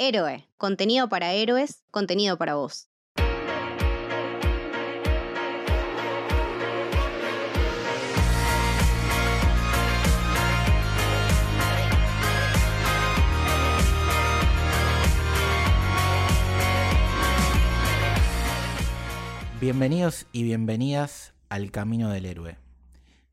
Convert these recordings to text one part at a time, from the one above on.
Héroe, contenido para héroes, contenido para vos. Bienvenidos y bienvenidas al Camino del Héroe.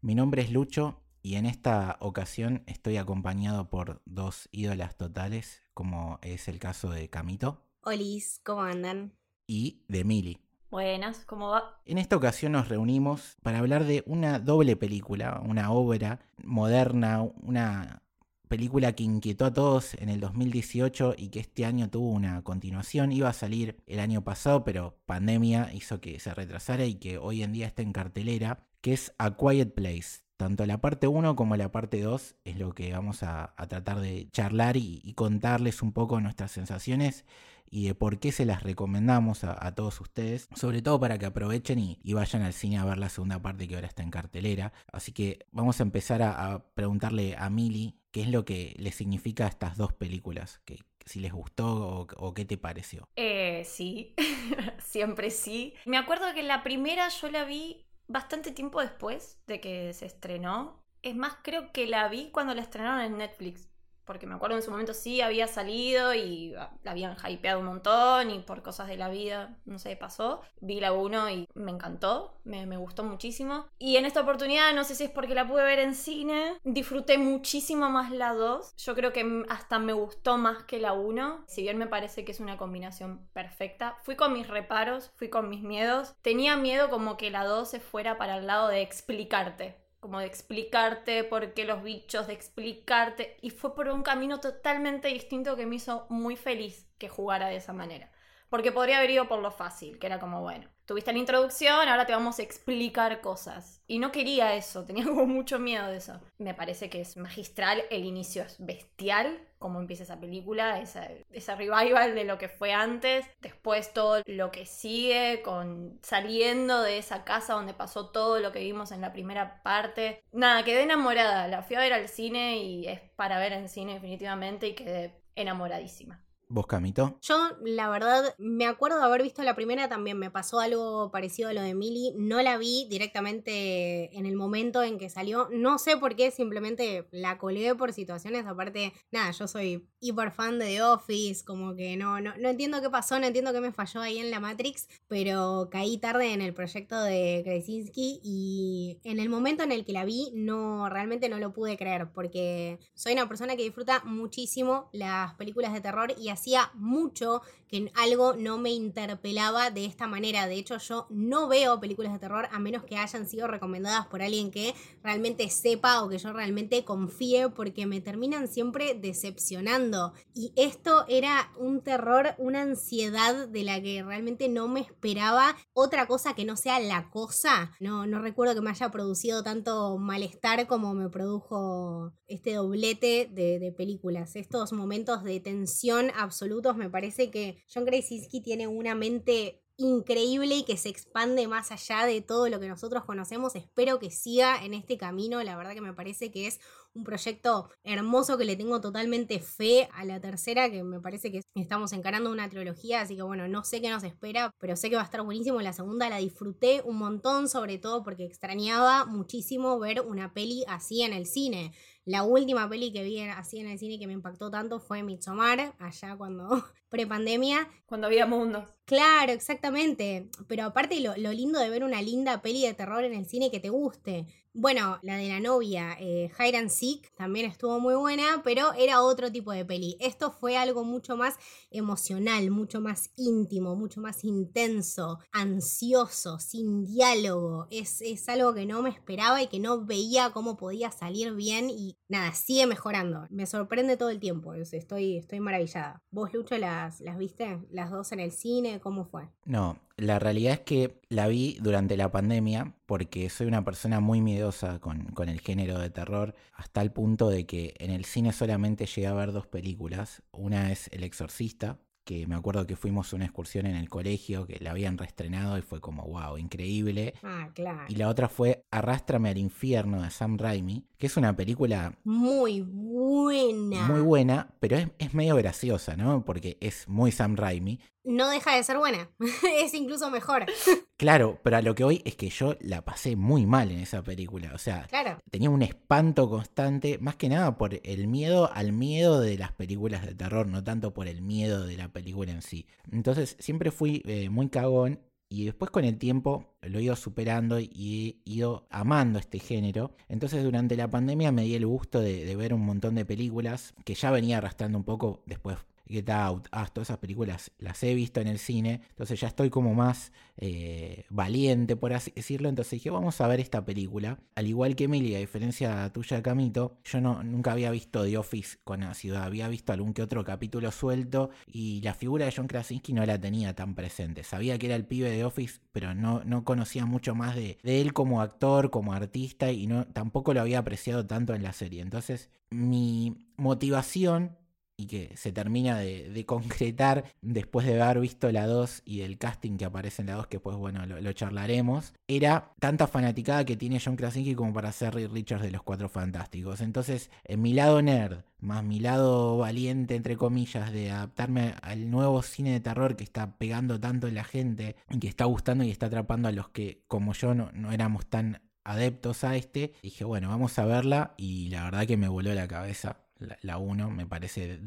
Mi nombre es Lucho y en esta ocasión estoy acompañado por dos ídolas totales, como es el caso de Camito Olis, ¿cómo andan? y de Mili. Buenas, ¿cómo va? En esta ocasión nos reunimos para hablar de una doble película, una obra moderna, una película que inquietó a todos en el 2018 y que este año tuvo una continuación. Iba a salir el año pasado, pero pandemia hizo que se retrasara y que hoy en día está en cartelera, que es A Quiet Place. Tanto la parte 1 como la parte 2 es lo que vamos a, tratar de charlar y, contarles un poco nuestras sensaciones y de por qué se las recomendamos a, todos ustedes, sobre todo para que aprovechen y, vayan al cine a ver la segunda parte que ahora está en cartelera. Así que vamos a empezar a, preguntarle a Mili qué es lo que le significa estas dos películas, que si les gustó o, o qué te pareció. Eh, sí, siempre sí. Me acuerdo que la primera yo la vi bastante tiempo después de que se estrenó. Es más, creo que la vi cuando la estrenaron en Netflix. Porque me acuerdo en su momento sí había salido y ah, la habían hypeado un montón y por cosas de la vida, no sé, pasó. Vi la 1 y me encantó, me, me gustó muchísimo. Y en esta oportunidad, no sé si es porque la pude ver en cine, disfruté muchísimo más la 2. Yo creo que hasta me gustó más que la 1. Si bien me parece que es una combinación perfecta. Fui con mis reparos, fui con mis miedos. Tenía miedo como que la 2 se fuera para el lado de explicarte como de explicarte por qué los bichos, de explicarte. Y fue por un camino totalmente distinto que me hizo muy feliz que jugara de esa manera. Porque podría haber ido por lo fácil, que era como, bueno, tuviste la introducción, ahora te vamos a explicar cosas. Y no quería eso, tenía como mucho miedo de eso. Me parece que es magistral, el inicio es bestial, como empieza esa película, esa, esa revival de lo que fue antes, después todo lo que sigue, con saliendo de esa casa donde pasó todo lo que vimos en la primera parte. Nada, quedé enamorada, la fui a ver al cine y es para ver en cine definitivamente y quedé enamoradísima. ¿Vos, Camito? Yo, la verdad, me acuerdo de haber visto la primera también. Me pasó algo parecido a lo de Mili. No la vi directamente en el momento en que salió. No sé por qué, simplemente la colgué por situaciones. Aparte, nada, yo soy hiper fan de The Office. Como que no, no, no entiendo qué pasó, no entiendo qué me falló ahí en la Matrix. Pero caí tarde en el proyecto de Krasinski. Y en el momento en el que la vi, no, realmente no lo pude creer. Porque soy una persona que disfruta muchísimo las películas de terror y hacía mucho que algo no me interpelaba de esta manera. De hecho, yo no veo películas de terror a menos que hayan sido recomendadas por alguien que realmente sepa o que yo realmente confíe porque me terminan siempre decepcionando. Y esto era un terror, una ansiedad de la que realmente no me esperaba otra cosa que no sea la cosa. No, recuerdo que me haya producido tanto malestar como me produjo este doblete de, de películas. Estos momentos de tensión absolutos me parece que John Krasinski tiene una mente increíble y que se expande más allá de todo lo que nosotros conocemos. Espero que siga en este camino. La verdad que me parece que es un proyecto hermoso que le tengo totalmente fe a la tercera, que me parece que estamos encarando una trilogía, así que bueno, no sé qué nos espera, pero sé que va a estar buenísimo. La segunda la disfruté un montón, sobre todo porque extrañaba muchísimo ver una peli así en el cine. La última peli que vi así en el cine que me impactó tanto fue Midsommar, allá cuando prepandemia. Cuando había mundos. Claro, exactamente. Pero aparte lo, lo lindo de ver una linda peli de terror en el cine que te guste. Bueno, la de la novia, eh, Hide and Seek, también estuvo muy buena, pero era otro tipo de peli. Esto fue algo mucho más emocional, mucho más íntimo, mucho más intenso, ansioso, sin diálogo. Es, es algo que no me esperaba y que no veía cómo podía salir bien y nada, sigue mejorando. Me sorprende todo el tiempo, es- estoy, estoy maravillada. ¿Vos, Lucho, las, las viste? ¿Las dos en el cine? ¿Cómo fue? No, la realidad es que la vi durante la pandemia porque soy una persona muy miedosa con, con el género de terror, hasta el punto de que en el cine solamente llegué a ver dos películas. Una es El Exorcista, que me acuerdo que fuimos a una excursión en el colegio, que la habían reestrenado y fue como, wow, increíble. Ah, claro. Y la otra fue Arrástrame al infierno de Sam Raimi, que es una película muy buena. Muy buena, pero es, es medio graciosa, ¿no? Porque es muy Sam Raimi. No deja de ser buena, es incluso mejor. Claro, pero a lo que hoy es que yo la pasé muy mal en esa película. O sea, Claro. tenía un espanto constante, más que nada por el miedo al miedo de las películas de terror, no tanto por el miedo de la película en sí. Entonces siempre fui eh, muy cagón y después con el tiempo lo he ido superando y he ido amando este género. Entonces durante la pandemia me di el gusto de, de ver un montón de películas que ya venía arrastrando un poco después. Get Out, ah, todas esas películas las he visto en el cine, entonces ya estoy como más eh, valiente, por así decirlo. Entonces dije, vamos a ver esta película. Al igual que Emily, a diferencia tuya, Camito, yo no, nunca había visto The Office con ácido, había visto algún que otro capítulo suelto y la figura de John Krasinski no la tenía tan presente. Sabía que era el pibe de Office, pero no, no conocía mucho más de, de él como actor, como artista y no, tampoco lo había apreciado tanto en la serie. Entonces, mi motivación y que se termina de, concretar después de haber visto la 2 y del casting que aparece en la 2, que pues bueno, lo, lo, charlaremos, era tanta fanaticada que tiene John Krasinski como para ser Reed Richards de los Cuatro Fantásticos. Entonces, en mi lado nerd, más mi lado valiente, entre comillas, de adaptarme al nuevo cine de terror que está pegando tanto en la gente y que está gustando y está atrapando a los que, como yo, no, no éramos tan adeptos a este, dije, bueno, vamos a verla y la verdad que me voló la cabeza la 1, me parece,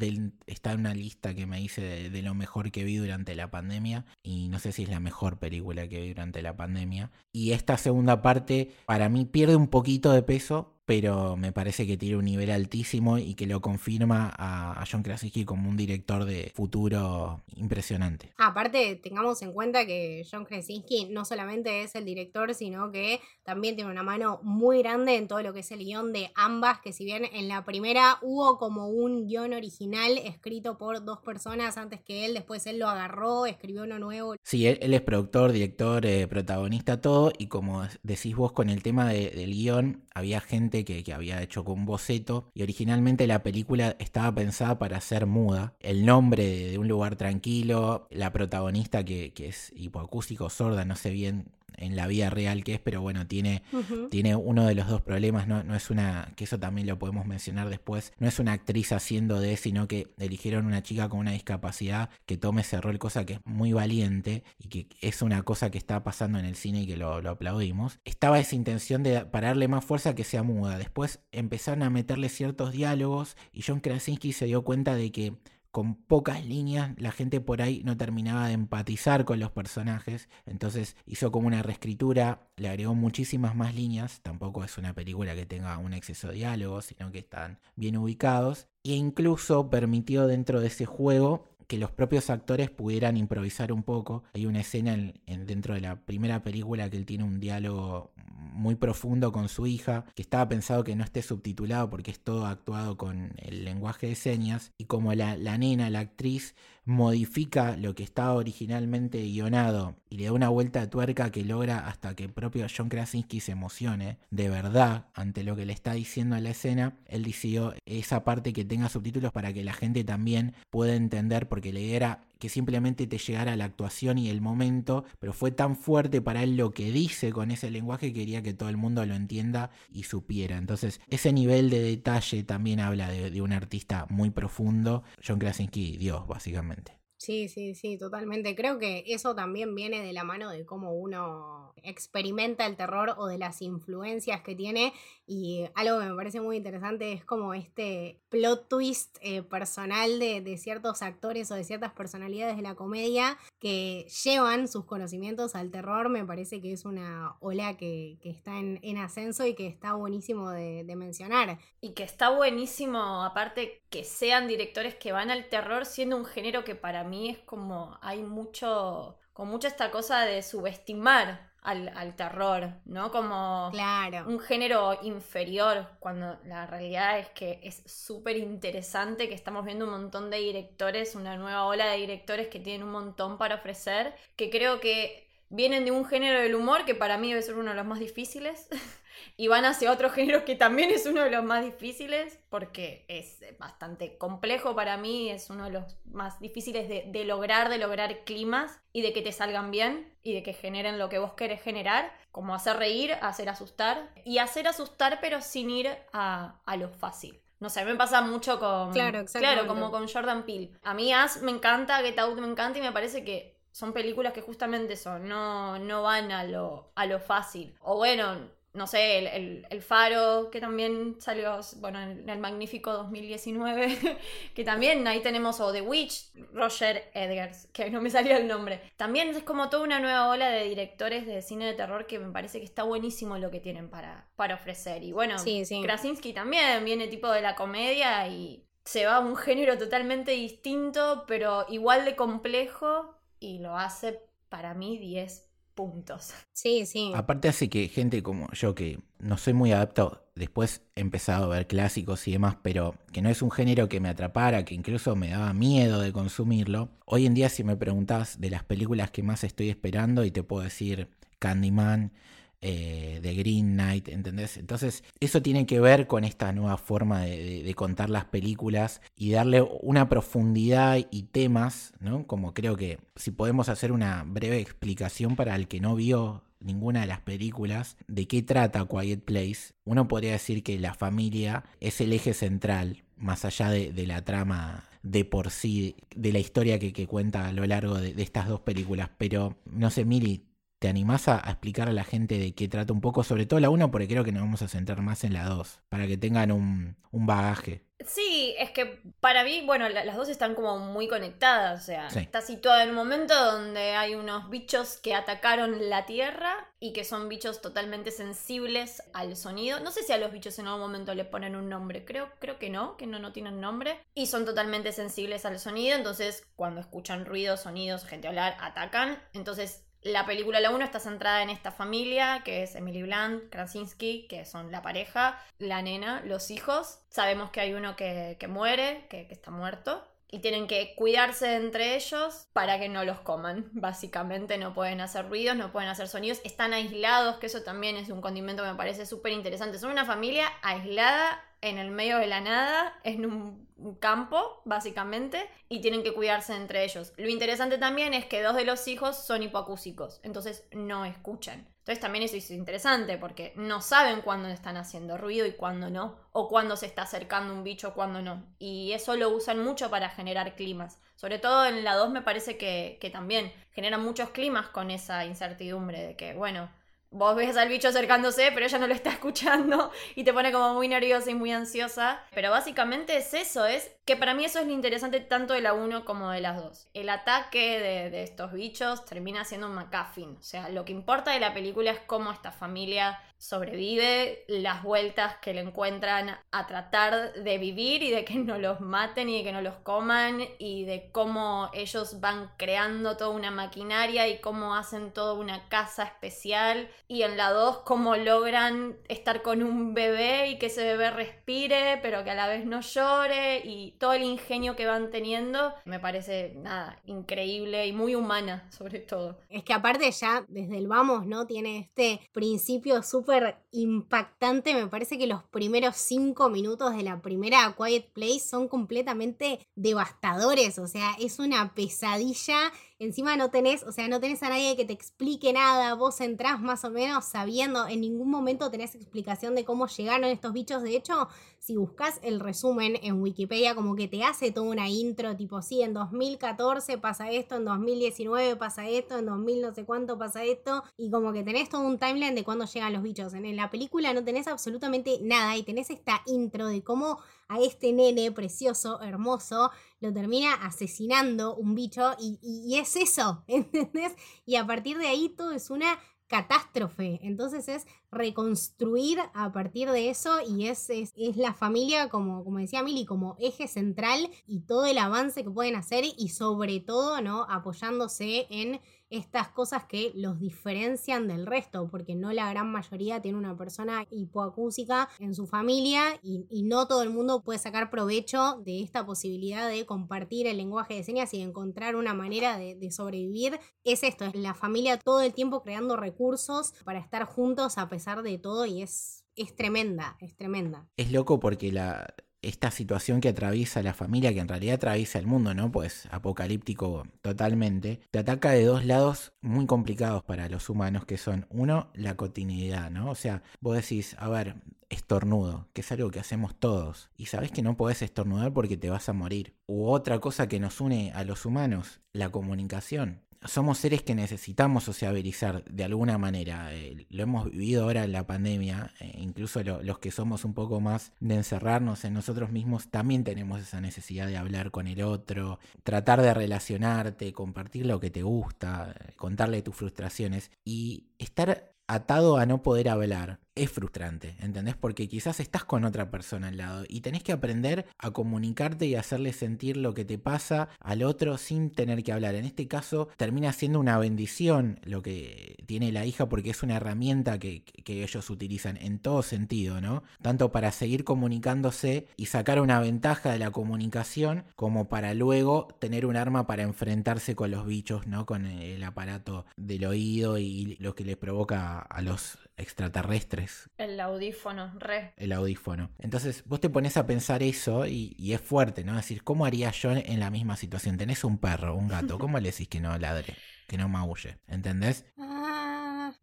está en una lista que me hice de, de, lo mejor que vi durante la pandemia y no sé si es la mejor película que vi durante la pandemia. Y esta segunda parte para mí pierde un poquito de peso, pero me parece que tiene un nivel altísimo y que lo confirma a, John Krasinski como un director de futuro impresionante. Aparte, tengamos en cuenta que John Krasinski no solamente es el director, sino que también tiene una mano muy grande en todo lo que es el guion de ambas, que si bien en la primera hubo como un guion original escrito por dos personas antes que él, después él lo agarró, escribió uno nuevo. Sí, él, él es productor, director, eh, protagonista, todo, y como decís vos con el tema de, del guion, había gente que, que, había hecho con un boceto y originalmente la película estaba pensada para ser muda. El nombre de, un lugar tranquilo, la protagonista que, que es hipoacústico, sorda, no sé bien en la vida real que es, pero bueno, tiene, uh -huh. tiene uno de los dos problemas, no, no es una, que eso también lo podemos mencionar después, no es una actriz haciendo de, sino que eligieron una chica con una discapacidad que tome ese rol, cosa que es muy valiente y que es una cosa que está pasando en el cine y que lo, lo aplaudimos. Estaba esa intención de pararle más fuerza que sea muda, después empezaron a meterle ciertos diálogos y John Krasinski se dio cuenta de que con pocas líneas la gente por ahí no terminaba de empatizar con los personajes, entonces hizo como una reescritura, le agregó muchísimas más líneas, tampoco es una película que tenga un exceso de diálogos, sino que están bien ubicados, e incluso permitió dentro de ese juego que los propios actores pudieran improvisar un poco. Hay una escena en, en, dentro de la primera película que él tiene un diálogo muy profundo con su hija, que estaba pensado que no esté subtitulado porque es todo actuado con el lenguaje de señas, y como la, la nena, la actriz, modifica lo que estaba originalmente guionado y le da una vuelta de tuerca que logra hasta que el propio John Krasinski se emocione de verdad ante lo que le está diciendo a la escena, él decidió esa parte que tenga subtítulos para que la gente también pueda entender porque idea era que simplemente te llegara la actuación y el momento, pero fue tan fuerte para él lo que dice con ese lenguaje que quería que todo el mundo lo entienda y supiera. Entonces, ese nivel de detalle también habla de un artista muy profundo. John Krasinski, Dios, básicamente. Sí, sí, sí, totalmente. Creo que eso también viene de la mano de cómo uno experimenta el terror o de las influencias que tiene. Y algo que me parece muy interesante es como este plot twist eh, personal de, de, ciertos actores o de ciertas personalidades de la comedia que llevan sus conocimientos al terror. Me parece que es una ola que, que está en, en, ascenso y que está buenísimo de, de mencionar. Y que está buenísimo, aparte, que sean directores que van al terror siendo un género que para mí es como hay mucho, con mucha esta cosa de subestimar al, al, terror, ¿no? Como claro. un género inferior, cuando la realidad es que es súper interesante que estamos viendo un montón de directores, una nueva ola de directores que tienen un montón para ofrecer, que creo que vienen de un género del humor que para mí debe ser uno de los más difíciles. y van hacia otro género que también es uno de los más difíciles porque es bastante complejo para mí, es uno de los más difíciles de, de lograr, de lograr climas y de que te salgan bien y de que generen lo que vos querés generar, como hacer reír, hacer asustar y hacer asustar pero sin ir a, a lo fácil. No sé, me pasa mucho con. Claro, Claro, como con Jordan Peele. A mí As me encanta, Get Out me encanta y me parece que son películas que justamente son, no, no van a lo, a lo fácil. O bueno, no sé, el, el, Faro, que también salió, bueno, en el magnífico 2019, que también ahí tenemos, o The Witch, Roger Edgars, que no me salió el nombre. También es como toda una nueva ola de directores de cine de terror que me parece que está buenísimo lo que tienen para, para ofrecer. Y bueno, Krasinski también viene tipo de la comedia y se va a un género totalmente distinto, pero igual de complejo, y lo hace para mí 10 puntos. Sí, sí. Aparte hace que gente como yo, que no soy muy adaptado, después he empezado a ver clásicos y demás, pero que no es un género que me atrapara, que incluso me daba miedo de consumirlo. Hoy en día si me preguntas de las películas que más estoy esperando y te puedo decir Candyman, eh, de Green Knight, ¿entendés? Entonces, eso tiene que ver con esta nueva forma de, contar las películas y darle una profundidad y temas, ¿no? Como creo que si podemos hacer una breve explicación para el que no vio ninguna de las películas de qué trata Quiet Place, uno podría decir que la familia es el eje central, más allá de, la trama de por sí, de la historia que, cuenta a lo largo de, estas dos películas. Pero, no sé, Miri, ¿Te animás a, explicar a la gente de qué trata un poco? Sobre todo la 1, porque creo que nos vamos a centrar más en la 2, para que tengan un, bagaje. Sí, es que para mí, bueno, las dos están como muy conectadas. O sea, está situada en un momento donde hay unos bichos que atacaron la Tierra y que son bichos totalmente sensibles al sonido. No sé si a los bichos en algún momento le ponen un nombre. Creo, creo que no, que no, no tienen nombre. Y son totalmente sensibles al sonido. Entonces, cuando escuchan ruidos, sonidos, gente hablar, atacan. Entonces la película La 1 está centrada en esta familia, que es Emily Blunt, Krasinski, que son la pareja, la nena, los hijos. Sabemos que hay uno que, muere, que, que está muerto. Y tienen que cuidarse entre ellos para que no los coman. Básicamente no pueden hacer ruidos, no pueden hacer sonidos. Están aislados, que eso también es un condimento que me parece súper interesante. Son una familia aislada en el medio de la nada, en un campo, básicamente, y tienen que cuidarse entre ellos. Lo interesante también es que dos de los hijos son hipoacúsicos, entonces no escuchan. Entonces también eso es interesante porque no saben cuándo están haciendo ruido y cuándo no, o cuándo se está acercando un bicho, cuándo no. Y eso lo usan mucho para generar climas. Sobre todo en la 2 me parece que, que también generan muchos climas con esa incertidumbre de que, bueno, vos ves al bicho acercándose, pero ella no lo está escuchando y te pone como muy nerviosa y muy ansiosa. Pero básicamente es eso, es que para mí eso es lo interesante tanto de la 1 como de las 2. El ataque de, estos bichos termina siendo un McCuffin. O sea, lo que importa de la película es cómo esta familia sobrevive, las vueltas que le encuentran a tratar de vivir y de que no los maten y de que no los coman y de cómo ellos van creando toda una maquinaria y cómo hacen toda una casa especial y en la 2 cómo logran estar con un bebé y que ese bebé respire pero que a la vez no llore todo el ingenio que van teniendo me parece nada increíble y muy humana sobre todo. Es que aparte ya desde el vamos, ¿no? Tiene este principio súper impactante. Me parece que los primeros cinco minutos de la primera Quiet Place son completamente devastadores. O sea, es una pesadilla Encima no tenés, o sea, no tenés a nadie que te explique nada, vos entrás más o menos sabiendo, en ningún momento tenés explicación de cómo llegaron estos bichos. De hecho, si buscas el resumen en Wikipedia, como que te hace toda una intro, tipo, sí, en 2014 pasa esto, en 2019 pasa esto, en 2000 no sé cuánto pasa esto, y como que tenés todo un timeline de cuándo llegan los bichos. En la película no tenés absolutamente nada y tenés esta intro de cómo a este nene precioso, hermoso, lo termina asesinando un bicho y, es eso, ¿entendés? Y a partir de ahí todo es una catástrofe. Entonces es reconstruir a partir de eso y es, es, la familia, como, como decía Mili, como eje central y todo el avance que pueden hacer y sobre todo, ¿no? Apoyándose en estas cosas que los diferencian del resto, porque no la gran mayoría tiene una persona hipoacúsica en su familia y, no todo el mundo puede sacar provecho de esta posibilidad de compartir el lenguaje de señas y encontrar una manera de, sobrevivir. Es esto, es la familia todo el tiempo creando recursos para estar juntos a pesar de todo y es, es tremenda, es tremenda. Es loco porque la, esta situación que atraviesa la familia, que en realidad atraviesa el mundo, ¿no? Pues apocalíptico totalmente, te ataca de dos lados muy complicados para los humanos, que son, uno, la continuidad, ¿no? O sea, vos decís, a ver, estornudo, que es algo que hacemos todos, y sabes que no podés estornudar porque te vas a morir. U otra cosa que nos une a los humanos, la comunicación somos seres que necesitamos sociabilizar de alguna manera. Eh, lo hemos vivido ahora en la pandemia, eh, incluso los que somos un poco más de encerrarnos en nosotros mismos, también tenemos esa necesidad de hablar con el otro, tratar de relacionarte, compartir lo que te gusta, eh, contarle tus frustraciones y estar atado a no poder hablar es frustrante, ¿entendés? Porque quizás estás con otra persona al lado y tenés que aprender a comunicarte y hacerle sentir lo que te pasa al otro sin tener que hablar. En este caso termina siendo una bendición lo que tiene la hija porque es una herramienta que, ellos utilizan en todo sentido, ¿no? Tanto para seguir comunicándose y sacar una ventaja de la comunicación como para luego tener un arma para enfrentarse con los bichos, ¿no? Con el aparato del oído y lo que les provoca a los extraterrestres. El audífono, re. El audífono. Entonces vos te pones a pensar eso y, es fuerte, ¿no? Es decir, ¿cómo haría yo en la misma situación? Tenés un perro, un gato, ¿cómo le decís que no ladre? Que no maulle, ¿entendés?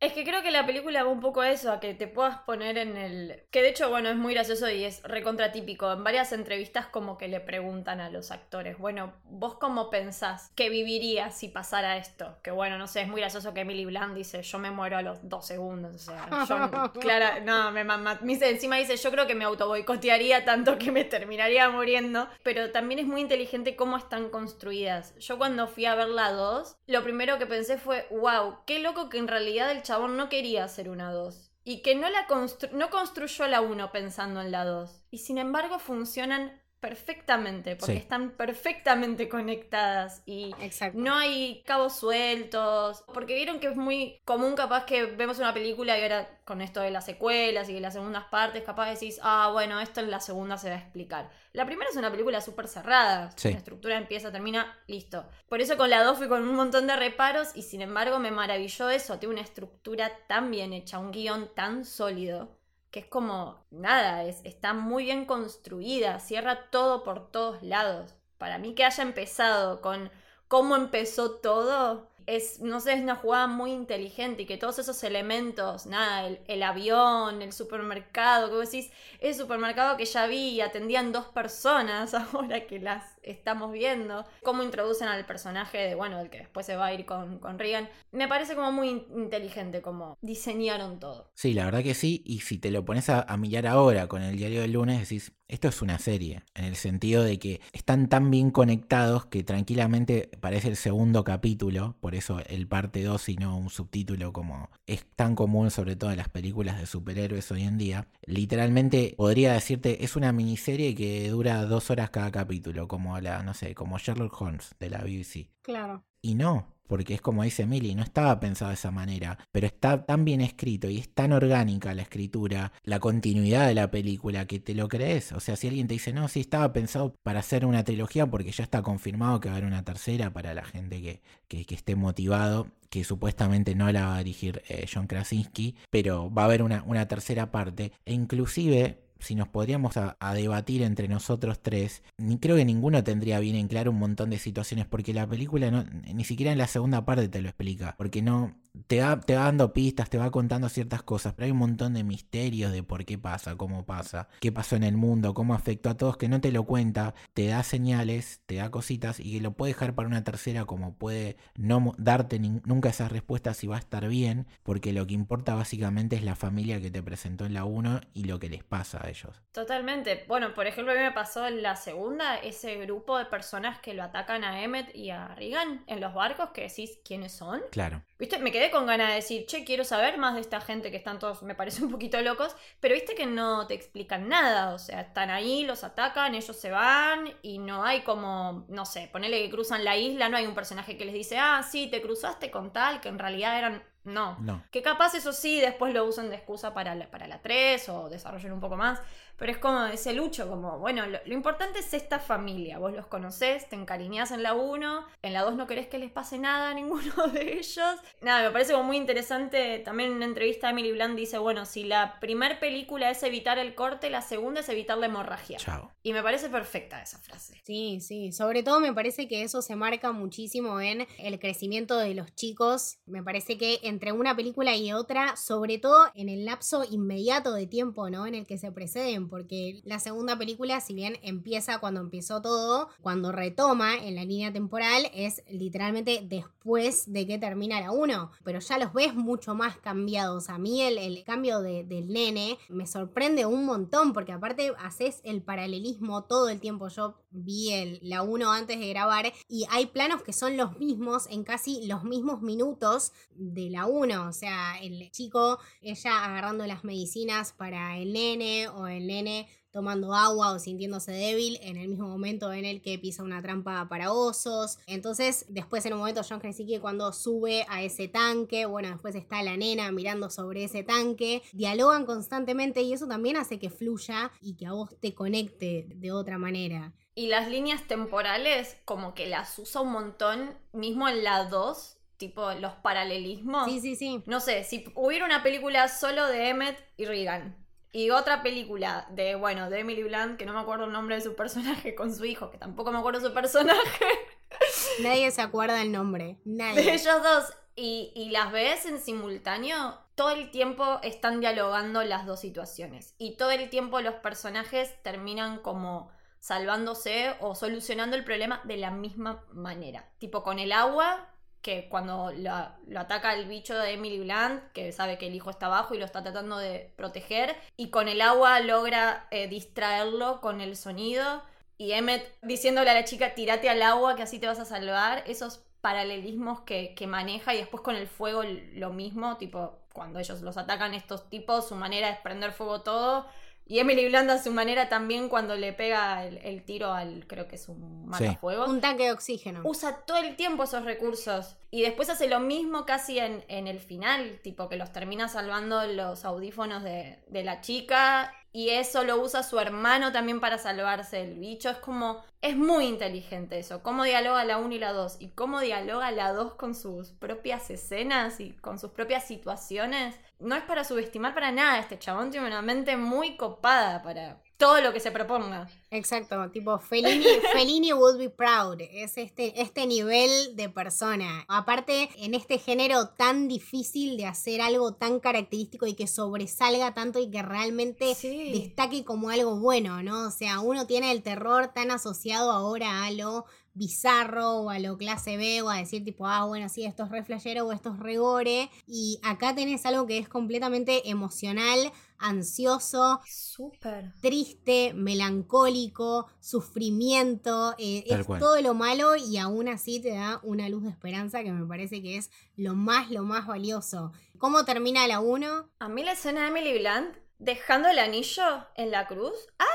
Es que creo que la película va un poco a eso, a que te puedas poner en el... Que de hecho, bueno, es muy gracioso y es recontratípico. En varias entrevistas como que le preguntan a los actores, bueno, ¿vos cómo pensás que vivirías si pasara esto? Que bueno, no sé, es muy gracioso que Emily Blunt dice, yo me muero a los dos segundos. O sea, yo, clara, no, me, me, encima dice, yo creo que me autoboicotearía tanto que me terminaría muriendo. Pero también es muy inteligente cómo están construidas. Yo cuando fui a ver la 2, lo primero que pensé fue, wow, qué loco que en realidad el chabón no quería hacer una 2. Y que no, la no construyó la 1 pensando en la 2. Y sin embargo funcionan perfectamente, porque están perfectamente conectadas y no hay cabos sueltos, porque vieron que es muy común capaz que vemos una película y ahora con esto de las secuelas y de las segundas partes, capaz decís, ah, bueno, esto en la segunda se va a explicar. La primera es una película súper cerrada, la estructura empieza, termina, listo. Por eso con la 2 fui con un montón de reparos y sin embargo me maravilló eso, tiene una estructura tan bien hecha, un guion tan sólido que es como, nada, es, está muy bien construida, cierra todo por todos lados. Para mí que haya empezado con cómo empezó todo, es, no sé, es una jugada muy inteligente y que todos esos elementos, nada, el, avión, el supermercado, que vos decís, el supermercado que ya vi y atendían dos personas ahora que las estamos viendo, cómo introducen al personaje de, bueno, el que después se va a ir con, con Regan, me parece como muy inteligente como diseñaron todo. Sí, la verdad que sí, y si te lo pones a, mirar ahora con el diario del lunes, decís, esto es una serie, en el sentido de que están tan bien conectados que tranquilamente parece el segundo capítulo, por eso el parte 2 y no un subtítulo como es tan común sobre todo en las películas de superhéroes hoy en día. Literalmente podría decirte, es una miniserie que dura dos horas cada capítulo, como la, no sé, como Sherlock Holmes de la BBC. Claro. Y no, porque es como dice Millie, no estaba pensado de esa manera, pero está tan bien escrito y es tan orgánica la escritura, la continuidad de la película, que te lo crees. O sea, si alguien te dice, no, sí estaba pensado para hacer una trilogía porque ya está confirmado que va a haber una tercera para la gente que, que, esté motivado, que supuestamente no la va a dirigir eh, John Krasinski, pero va a haber una, una tercera parte. E inclusive si nos podríamos a, debatir entre nosotros tres, ni creo que ninguno tendría bien en claro un montón de situaciones, porque la película no, ni siquiera en la segunda parte te lo explica, porque no, te va, te va dando pistas, te va contando ciertas cosas, pero hay un montón de misterios de por qué pasa, cómo pasa, qué pasó en el mundo, cómo afectó a todos, que no te lo cuenta, te da señales, te da cositas y que lo puede dejar para una tercera como puede no darte nunca esas respuestas y va a estar bien, porque lo que importa básicamente es la familia que te presentó en la 1 y lo que les pasa a ellos. Totalmente. Bueno, por ejemplo, a mí me pasó en la segunda ese grupo de personas que lo atacan a Emmet y a Regan en los barcos, que decís quiénes son. Claro. Viste, me quedé con ganas de decir, che, quiero saber más de esta gente que están todos, me parece un poquito locos, pero viste que no te explican nada, o sea, están ahí, los atacan, ellos se van y no hay como, no sé, ponele que cruzan la isla, no hay un personaje que les dice, ah, sí, te cruzaste con tal, que en realidad eran No. No. Que capaz eso sí, después lo usan de excusa para la, para la 3 o desarrollen un poco más. Pero es como ese lucho, como, bueno, lo, lo importante es esta familia. Vos los conocés, te encariñás en la 1, en la 2 no querés que les pase nada a ninguno de ellos. Nada, me parece como muy interesante. También en una entrevista Emily Blunt dice, bueno, si la primer película es evitar el corte, la segunda es evitar la hemorragia. Chao. Y me parece perfecta esa frase. Sí, sí. Sobre todo me parece que eso se marca muchísimo en el crecimiento de los chicos. Me parece que entre una película y otra, sobre todo en el lapso inmediato de tiempo, ¿no? En el que se preceden, porque la segunda película, si bien empieza cuando empezó todo, cuando retoma en la línea temporal, es literalmente después de que termina la 1. Pero ya los ves mucho más cambiados. A mí el, el cambio de- del nene me sorprende un montón, porque aparte haces el paralelismo todo el tiempo. Yo vi el, la 1 antes de grabar y hay planos que son los mismos en casi los mismos minutos de la 1. O sea, el chico, ella agarrando las medicinas para el nene o el nene tomando agua o sintiéndose débil en el mismo momento en el que pisa una trampa para osos. Entonces, después en un momento John Krasinski cuando sube a ese tanque, bueno, después está la nena mirando sobre ese tanque, dialogan constantemente y eso también hace que fluya y que a vos te conecte de otra manera. Y las líneas temporales, como que las usa un montón, mismo en la 2, tipo los paralelismos. Sí, sí, sí. No sé, si hubiera una película solo de Emmett y Regan. Y otra película de, bueno, de Emily Blunt, que no me acuerdo el nombre de su personaje, con su hijo, que tampoco me acuerdo su personaje, Nadie se acuerda el nombre. de Nadie. ellos dos, y, y las ves en simultáneo, todo el tiempo están dialogando las dos situaciones. Y todo el tiempo los personajes terminan como salvándose o solucionando el problema de la misma manera. Tipo con el agua, que cuando lo, ataca el bicho de Emily Blunt, que sabe que el hijo está abajo y lo está tratando de proteger, y con el agua logra eh, distraerlo con el sonido. Y Emmet diciéndole a la chica, tírate al agua que así te vas a salvar. Esos paralelismos que, que maneja y después con el fuego lo mismo, tipo cuando ellos los atacan estos tipos, su manera es prender fuego todo. Y Emily Blunt a su manera también cuando le pega el, el tiro al, creo que es un matafuegos. Un tanque de oxígeno. Usa todo el tiempo esos recursos. Y después hace lo mismo casi en, en el final, tipo que los termina salvando los audífonos de, de la chica. Y eso lo usa su hermano también para salvarse del bicho. Es como, es muy inteligente eso. Cómo dialoga la 1 y la 2. Y cómo dialoga la 2 con sus propias escenas y con sus propias situaciones. No es para subestimar para nada. Este chabón tiene una mente muy copada para todo lo que se proponga. Exacto, tipo Fellini, Fellini would be proud. Es este, este nivel de persona. Aparte, en este género tan difícil de hacer algo tan característico y que sobresalga tanto y que realmente Sí. destaque como algo bueno, ¿no? O sea, uno tiene el terror tan asociado ahora a lo bizarro o a lo clase B o a decir tipo, ah, bueno, sí, esto es re flashero o esto es re gore. Y acá tenés algo que es completamente emocional, ansioso, Súper. triste, melancólico, sufrimiento, eh, es cual. todo lo malo y aún así te da una luz de esperanza que me parece que es lo más, lo más valioso. ¿Cómo termina la 1? A mí la escena de Emily Blunt dejando el anillo en la cruz. ¡Ah!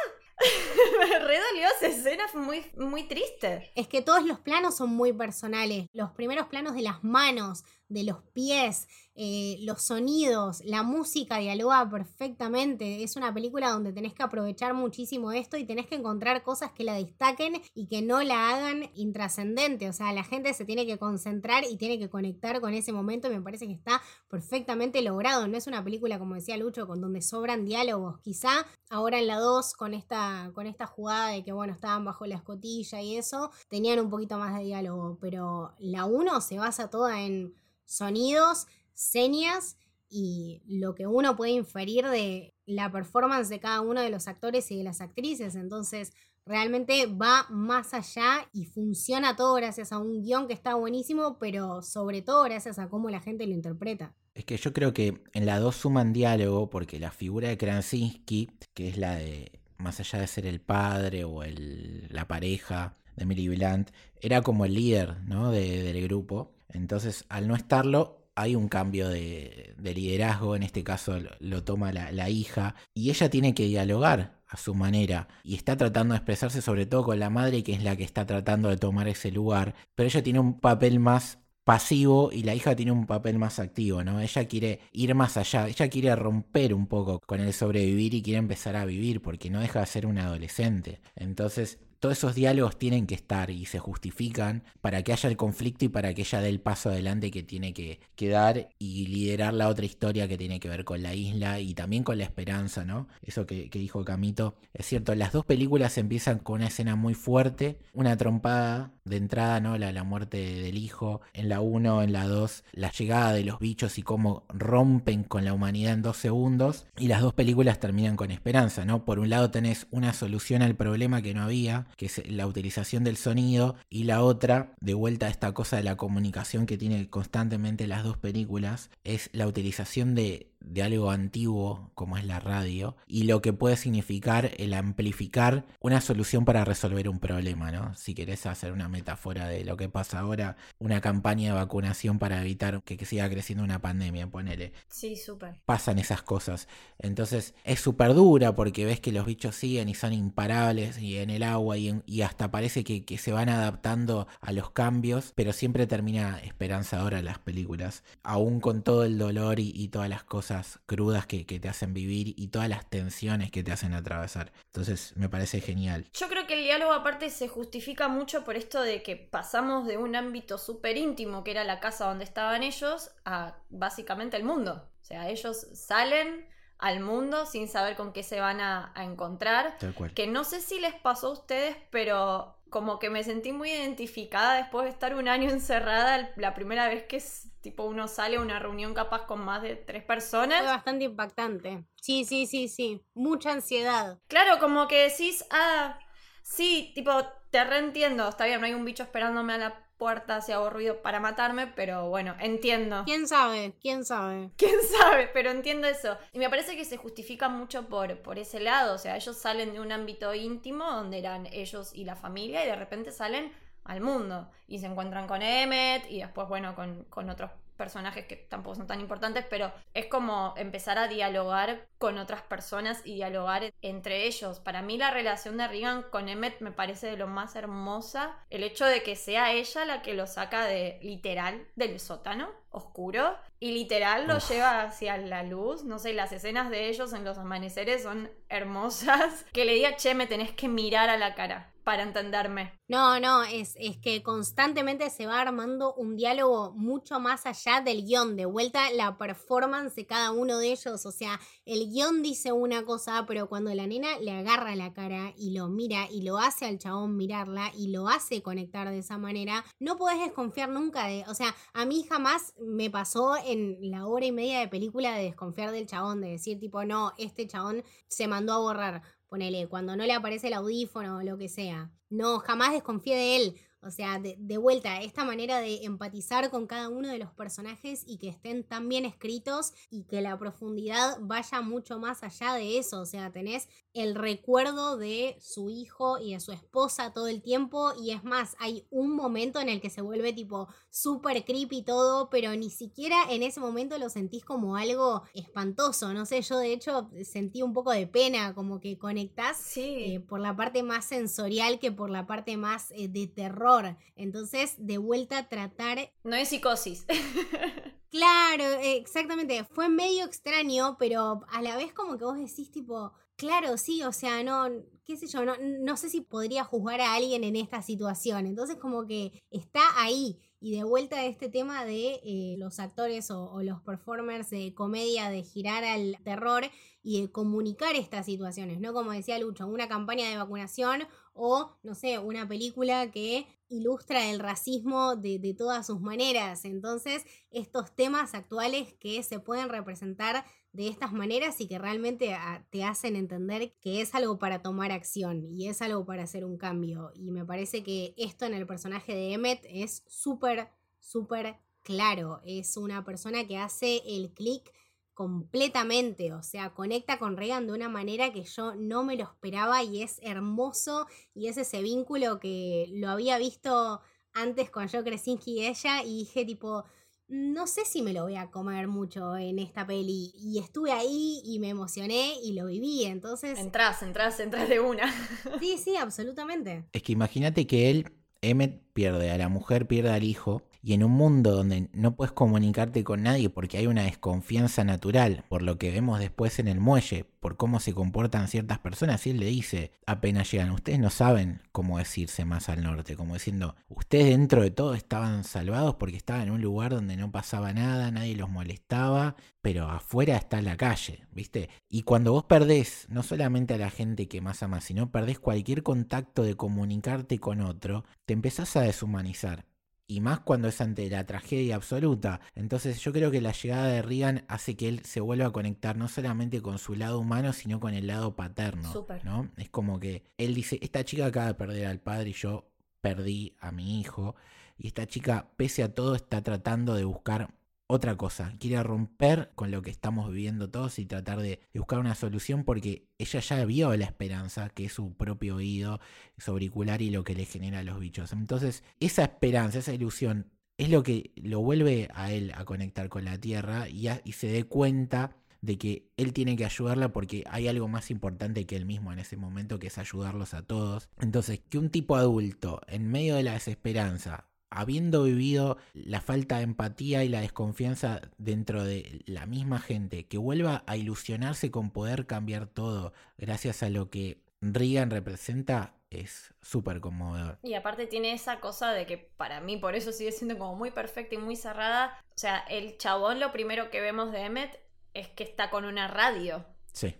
Me redolió esa escena, fue muy, muy triste. Es que todos los planos son muy personales. Los primeros planos de las manos, de los pies, eh, los sonidos, la música dialoga perfectamente. Es una película donde tenés que aprovechar muchísimo esto y tenés que encontrar cosas que la destaquen y que no la hagan intrascendente. O sea, la gente se tiene que concentrar y tiene que conectar con ese momento y me parece que está perfectamente logrado. No es una película, como decía Lucho, con donde sobran diálogos. Quizá ahora en la 2, con esta, con esta jugada de que, bueno, estaban bajo la escotilla y eso, tenían un poquito más de diálogo. Pero la 1 se basa toda en sonidos, señas y lo que uno puede inferir de la performance de cada uno de los actores y de las actrices. Entonces, realmente va más allá y funciona todo gracias a un guion que está buenísimo, pero sobre todo gracias a cómo la gente lo interpreta. Es que yo creo que en la 2 suman diálogo porque la figura de Krasinski, que es la de, más allá de ser el padre o la pareja de Emily Blunt, era como el líder ¿no? de- del grupo. Entonces, al no estarlo, hay un cambio de, de liderazgo, en este caso lo, lo toma la, la hija, y ella tiene que dialogar a su manera, y está tratando de expresarse sobre todo con la madre, que es la que está tratando de tomar ese lugar, pero ella tiene un papel más pasivo y la hija tiene un papel más activo, ¿no? Ella quiere ir más allá, ella quiere romper un poco con el sobrevivir y quiere empezar a vivir porque no deja de ser una adolescente. Entonces, todos esos diálogos tienen que estar y se justifican para que haya el conflicto y para que ella dé el paso adelante que tiene que, dar y liderar la otra historia que tiene que ver con la isla y también con la esperanza, ¿no? Eso que, dijo Camito. Es cierto, las dos películas empiezan con una escena muy fuerte, una trompada de entrada, ¿no? La, la muerte del hijo, en la 1, en la 2, la llegada de los bichos y cómo rompen con la humanidad en dos segundos. Y las dos películas terminan con esperanza, ¿no? Por un lado tenés una solución al problema que no había, que es la utilización del sonido, y la otra, de vuelta a esta cosa de la comunicación que tiene constantemente las dos películas, es la utilización de de algo antiguo como es la radio y lo que puede significar el amplificar una solución para resolver un problema, ¿no? Si querés hacer una metáfora de lo que pasa ahora, una campaña de vacunación para evitar que, siga creciendo una pandemia, ponele. Sí, súper. Pasan esas cosas. Entonces es súper dura porque ves que los bichos siguen y son imparables y en el agua y, hasta parece que, se van adaptando a los cambios, pero siempre termina esperanzadora las películas, aún con todo el dolor y todas las cosas crudas que, te hacen vivir y todas las tensiones que te hacen atravesar. Entonces me parece genial. Yo creo que el diálogo aparte se justifica mucho por esto de que pasamos de un ámbito súper íntimo, que era la casa donde estaban ellos, a básicamente el mundo. O sea, ellos salen al mundo sin saber con qué se van a, a encontrar. Que no sé si les pasó a ustedes, pero como que me sentí muy identificada después de estar un año encerrada la primera vez que tipo uno sale a una reunión capaz con más de tres personas. Fue bastante impactante. Sí, sí, sí, sí. Mucha ansiedad. Claro, como que decís, ah, sí, tipo, te reentiendo. Está bien, no hay un bicho esperándome a la puerta si hago ruido para matarme, pero bueno, entiendo. ¿Quién sabe? ¿Quién sabe? ¿Quién sabe? Pero entiendo eso. Y me parece que se justifica mucho por, por ese lado. O sea, ellos salen de un ámbito íntimo donde eran ellos y la familia y de repente salen al mundo. Y se encuentran con Emmet y después, bueno, con, con otros personajes que tampoco son tan importantes, pero es como empezar a dialogar con otras personas y dialogar entre ellos. Para mí la relación de Regan con Emmet me parece de lo más hermosa. El hecho de que sea ella la que lo saca de literal del sótano oscuro y literal lo lleva hacia la luz. No sé, las escenas de ellos en los amaneceres son hermosas. Que le diga, che, me tenés que mirar a la cara para entenderme. No, no, es, es que constantemente se va armando un diálogo mucho más allá del guion, de vuelta la performance de cada uno de ellos, o sea, el guion dice una cosa, pero cuando la nena le agarra la cara y lo mira y lo hace al chabón mirarla y lo hace conectar de esa manera, no podés desconfiar nunca de, o sea, a mí jamás me pasó en la hora y media de película de desconfiar del chabón, de decir tipo, no, este chabón se mandó a borrar ponele, cuando no le aparece el audífono o lo que sea. No, jamás desconfíe de él. O sea, de, vuelta, esta manera de empatizar con cada uno de los personajes y que estén tan bien escritos y que la profundidad vaya mucho más allá de eso. O sea, tenés el recuerdo de su hijo y de su esposa todo el tiempo y es más, hay un momento en el que se vuelve tipo súper creepy todo, pero ni siquiera en ese momento lo sentís como algo espantoso. No sé, yo de hecho sentí un poco de pena, como que conectás eh, por la parte más sensorial que por la parte más eh, de terror entonces, de vuelta a tratar... No es psicosis. claro, exactamente. Fue medio extraño, pero a la vez como que vos decís tipo, claro, sí, o sea, no, qué sé yo, no, no sé si podría juzgar a alguien en esta situación. Entonces como que está ahí. Y de vuelta a este tema de eh, los actores o, o, los performers de comedia, de girar al terror y de comunicar estas situaciones, ¿no? Como decía Lucho, una campaña de vacunación o, no sé, una película que ilustra el racismo de, todas sus maneras. Entonces, estos temas actuales que se pueden representar de estas maneras y que realmente ah, te hacen entender que es algo para tomar acción y es algo para hacer un cambio. Y me parece que esto en el personaje de Emmet es súper, súper claro. Es una persona que hace el clic completamente, o sea, conecta con Regan de una manera que yo no me lo esperaba y es hermoso y es ese vínculo que lo había visto antes con Joe Krasinski y ella y dije tipo, no sé si me lo voy a comer mucho en esta peli y estuve ahí y me emocioné y lo viví, entonces... Entrás, entras, entras de una. sí, sí, absolutamente. Es que imagínate que él Emmet pierde a la mujer, pierde al hijo. Y en un mundo donde no puedes comunicarte con nadie porque hay una desconfianza natural, por lo que vemos después en el muelle, por cómo se comportan ciertas personas, y él le dice, apenas llegan, ustedes no saben cómo decirse más al norte, como diciendo, ustedes dentro de todo estaban salvados porque estaban en un lugar donde no pasaba nada, nadie los molestaba, pero afuera está la calle, ¿viste? Y cuando vos perdés no solamente a la gente que más amas, sino perdés cualquier contacto de comunicarte con otro, te empezás a deshumanizar y más cuando es ante la tragedia absoluta. Entonces yo creo que la llegada de Regan hace que él se vuelva a conectar no solamente con su lado humano, sino con el lado paterno. ¿no? Es como que él dice, esta chica acaba de perder al padre y yo perdí a mi hijo. Y esta chica, pese a todo, está tratando de buscar otra cosa, quiere romper con lo que estamos viviendo todos y tratar de, buscar una solución porque ella ya vio la esperanza, que es su propio oído, su auricular y lo que le genera a los bichos. Entonces, esa esperanza, esa ilusión, es lo que lo vuelve a él a conectar con la tierra y, y se dé cuenta de que él tiene que ayudarla porque hay algo más importante que él mismo en ese momento, que es ayudarlos a todos. Entonces, que un tipo adulto, en medio de la desesperanza, habiendo vivido la falta de empatía y la desconfianza dentro de la misma gente, que vuelva a ilusionarse con poder cambiar todo gracias a lo que Reagan representa, es súper conmovedor. Y aparte tiene esa cosa de que para mí por eso sigue siendo como muy perfecta y muy cerrada. O sea, el chabón lo primero que vemos de Emmet es que está con una radio.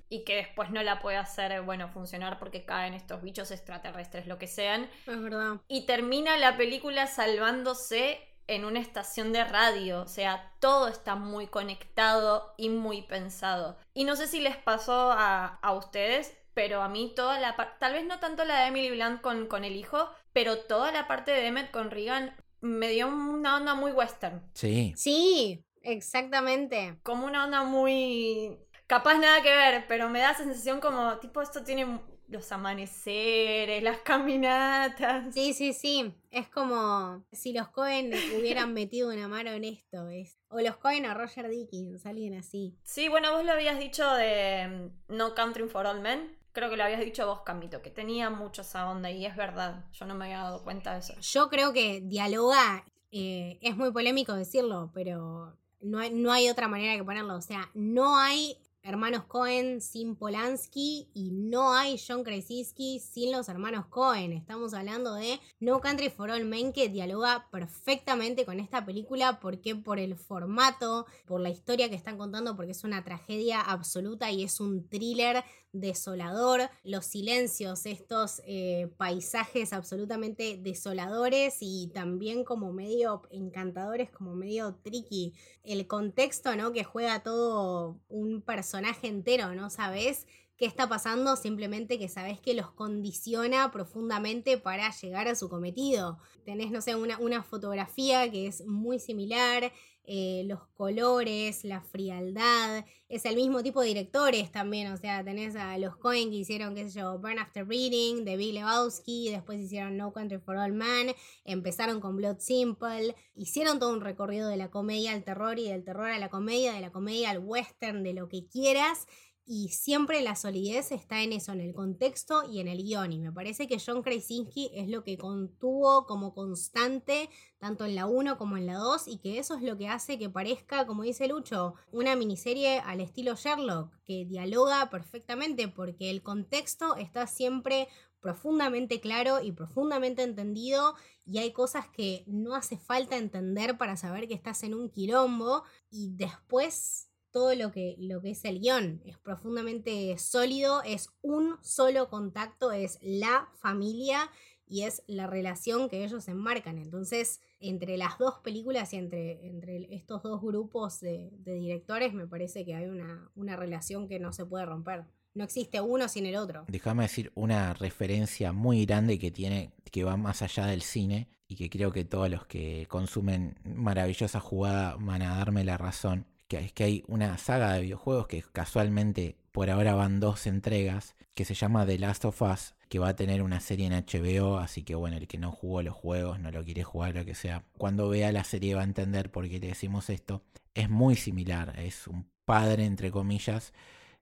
Y que después no la puede hacer, bueno, funcionar porque caen estos bichos extraterrestres, lo que sean. Es verdad. Y termina la película salvándose en una estación de radio. O sea, todo está muy conectado y muy pensado. Y no sé si les pasó a, ustedes, pero a mí toda la parte, tal vez no tanto la de Emily Blunt con, con el hijo, pero toda la parte de Emmett con Regan me dio una onda muy western. Sí. Sí, exactamente. Como una onda muy capaz nada que ver, pero me da sensación como, tipo, esto tiene los amaneceres, las caminatas. Sí, sí, sí. Es como si los Cohen hubieran metido una mano en esto. Es... O los Cohen a Roger Dickens, alguien así. Sí, bueno, vos lo habías dicho de mm, No Country for All Men. Creo que lo habías dicho vos, Camito, que tenía mucho esa onda y es verdad. Yo no me había dado cuenta de eso. Yo creo que dialoga, eh, es muy polémico decirlo, pero no hay, no hay otra manera que ponerlo. O sea, no hay hermanos Cohen sin Polanski y no hay John Krasinski sin los hermanos Cohen. Estamos hablando de No Country for All Men que dialoga perfectamente con esta película porque por el formato, por la historia que están contando, porque es una tragedia absoluta y es un thriller desolador, los silencios, estos eh, paisajes absolutamente desoladores y también como medio encantadores, como medio tricky. El contexto, ¿no? Que juega todo un personaje entero, ¿no? Sabes qué está pasando, simplemente que sabes que los condiciona profundamente para llegar a su cometido. Tenés, no sé, una, una fotografía que es muy similar, eh, los colores, la frialdad, es el mismo tipo de directores también, o sea, tenés a los Coen que hicieron, qué sé yo, Burn After Reading, de Big Lebowski, después hicieron No Country for All Men, empezaron con Blood Simple, hicieron todo un recorrido de la comedia al terror y del terror a la comedia, de la comedia al western, de lo que quieras, y siempre la solidez está en eso, en el contexto y en el guion. Y me parece que John Krasinski es lo que contuvo como constante, tanto en la 1 como en la 2, y que eso es lo que hace que parezca, como dice Lucho, una miniserie al estilo Sherlock, que dialoga perfectamente porque el contexto está siempre profundamente claro y profundamente entendido y hay cosas que no hace falta entender para saber que estás en un quilombo y después todo lo que, lo que es el guion. Es profundamente sólido, es un solo contacto, es la familia y es la relación que ellos enmarcan. Entonces, entre las dos películas y entre, entre estos dos grupos de, directores, me parece que hay una, una relación que no se puede romper. No existe uno sin el otro. Déjame decir una referencia muy grande que tiene, que va más allá del cine y que creo que todos los que consumen maravillosa jugada van a darme la razón que es que hay una saga de videojuegos que casualmente por ahora van dos entregas, que se llama The Last of Us, que va a tener una serie en HBO, así que bueno, el que no jugó los juegos, no lo quiere jugar, lo que sea, cuando vea la serie va a entender por qué le decimos esto. Es muy similar, es un padre, entre comillas,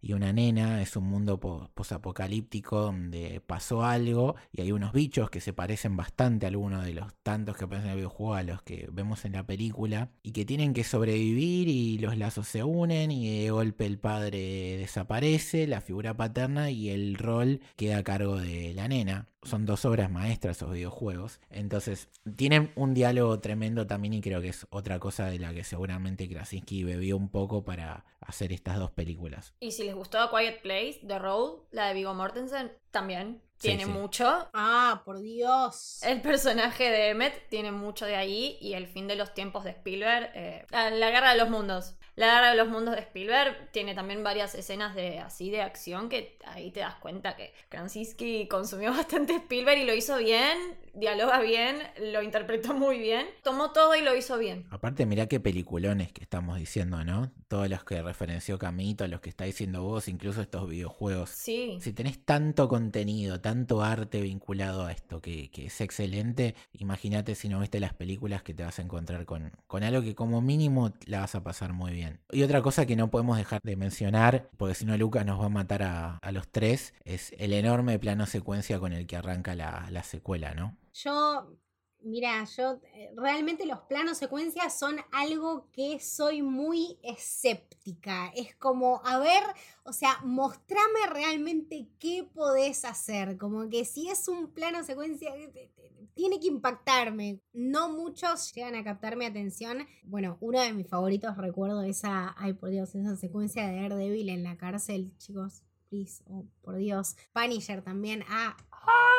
y una nena. Es un mundo posapocalíptico donde pasó algo y hay unos bichos que se parecen bastante a algunos de los tantos que aparecen en el videojuego a los que vemos en la película y que tienen que sobrevivir y los lazos se unen y de golpe el padre desaparece, la figura paterna y el rol queda a cargo de la nena son dos obras maestras esos videojuegos. Entonces, tienen un diálogo tremendo también y creo que es otra cosa de la que seguramente Krasinski bebió un poco para hacer estas dos películas. Y si les gustó Quiet Place, The Road, la de Vigo Mortensen, también tiene mucho. Ah, por Dios. El personaje de Emmet tiene mucho de ahí y el fin de los tiempos de Spielberg, eh, la guerra de los mundos. La Guerra de los Mundos de Spielberg tiene también varias escenas de así de acción que ahí te das cuenta que Krasinski consumió bastante Spielberg y lo hizo bien, dialoga bien, lo interpretó muy bien, tomó todo y lo hizo bien. Aparte, mirá qué peliculones que estamos diciendo, ¿no? Todos los que referenció Camito, los que está diciendo vos, incluso estos videojuegos. Sí. Si tenés tanto contenido, tanto arte vinculado a esto que, es excelente, imagínate si no viste las películas que te vas a encontrar con, con algo que como mínimo la vas a pasar muy bien. Y otra cosa que no podemos dejar de mencionar, porque si no Lucas nos va a matar a, los tres, es el enorme plano secuencia con el que arranca la, la secuela, ¿no? Yo Mira, yo eh, realmente los planos secuencias son algo que soy muy escéptica. Es como, a ver, o sea, mostrame realmente qué podés hacer. Como que si es un plano secuencia, eh, tiene que impactarme. No muchos llegan a captar mi atención. Bueno, uno de mis favoritos, recuerdo esa, ay por Dios, esa secuencia de Daredevil en la cárcel, chicos. Please, oh, por Dios. Punisher también. Ah, ah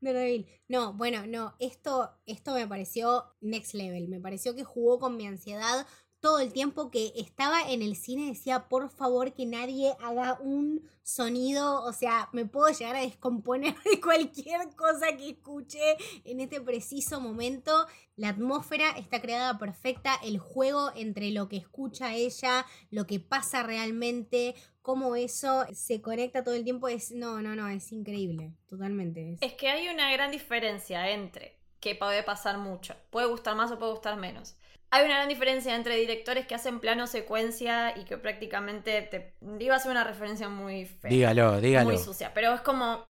no, bueno, no, esto, esto me pareció next level. Me pareció que jugó con mi ansiedad todo el tiempo que estaba en el cine. Decía, por favor, que nadie haga un sonido. O sea, me puedo llegar a descomponer de cualquier cosa que escuche en este preciso momento. La atmósfera está creada perfecta. El juego entre lo que escucha ella, lo que pasa realmente, cómo eso se conecta todo el tiempo es, no, no, no, es increíble, totalmente. Es, que hay una gran diferencia entre que puede pasar mucho, puede gustar más o puede gustar menos. Hay una gran diferencia entre directores que hacen plano secuencia y que prácticamente te iba a hacer una referencia muy fea. Dígalo, dígalo. Muy sucia, pero es como